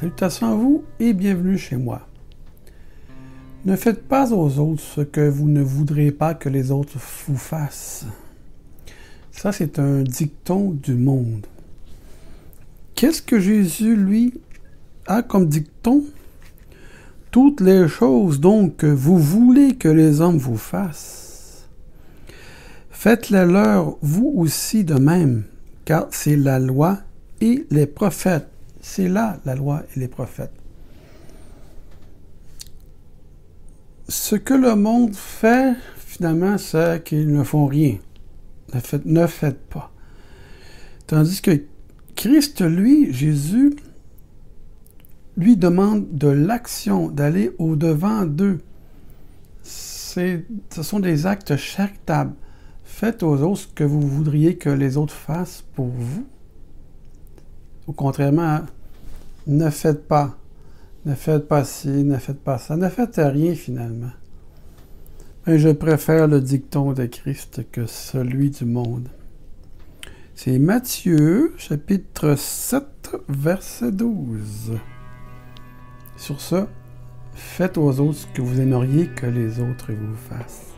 Salutations à vous et bienvenue chez moi. Ne faites pas aux autres ce que vous ne voudrez pas que les autres vous fassent. Ça, c'est un dicton du monde. Qu'est-ce que Jésus, lui, a comme dicton? Toutes les choses donc que vous voulez que les hommes vous fassent, faites-les leur vous aussi de même, car c'est la loi et les prophètes c'est là la loi et les prophètes. Ce que le monde fait, finalement, c'est qu'ils ne font rien. Ne faites, pas. Tandis que Christ, lui, Jésus, lui demande de l'action, d'aller au-devant d'eux. Ce sont des actes charitables. Faites aux autres ce que vous voudriez que les autres fassent pour vous. Au contrairement, ne faites pas, ne faites pas ci, ne faites pas ça, ne faites rien finalement. Mais je préfère le dicton de Christ que celui du monde. C'est Matthieu, chapitre 7, verset 12. Sur ce, faites aux autres ce que vous aimeriez que les autres vous fassent.